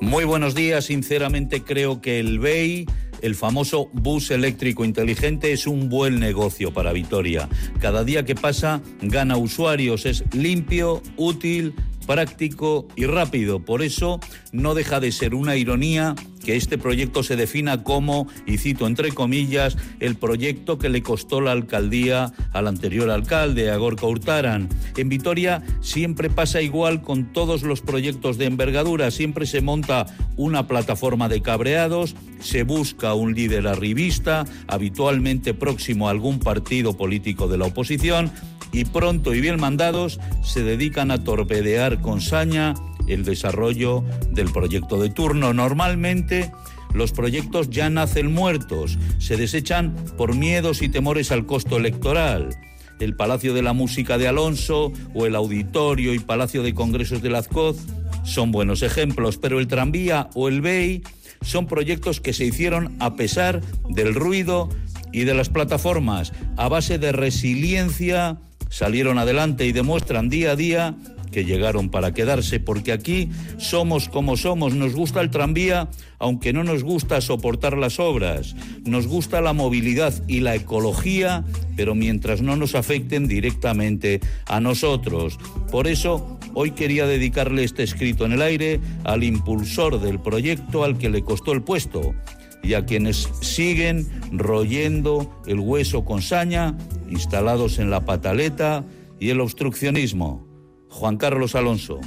Muy buenos días, sinceramente creo que el BEI el famoso bus eléctrico inteligente es un buen negocio para Vitoria. Cada día que pasa gana usuarios, es limpio, útil, práctico y rápido. Por eso no deja de ser una ironía que este proyecto se defina como, y cito entre comillas, el proyecto que le costó la alcaldía al anterior alcalde, a Gorka Hurtaran. En Vitoria siempre pasa igual con todos los proyectos de envergadura, siempre se monta una plataforma de cabreados, se busca un líder arribista, habitualmente próximo a algún partido político de la oposición, y pronto y bien mandados se dedican a torpedear con saña el desarrollo del proyecto de turno. Normalmente los proyectos ya nacen muertos, se desechan por miedos y temores al costo electoral. El Palacio de la Música de Alonso o el Auditorio y Palacio de Congresos de Lazcoz son buenos ejemplos, pero el tranvía o el BEI son proyectos que se hicieron a pesar del ruido y de las plataformas, a base de resiliencia, salieron adelante y demuestran día a día que llegaron para quedarse, porque aquí somos como somos, nos gusta el tranvía, aunque no nos gusta soportar las obras, nos gusta la movilidad y la ecología, pero mientras no nos afecten directamente a nosotros. Por eso, hoy quería dedicarle este escrito en el aire al impulsor del proyecto al que le costó el puesto y a quienes siguen royendo el hueso con saña, instalados en la pataleta y el obstruccionismo. Juan Carlos Alonso.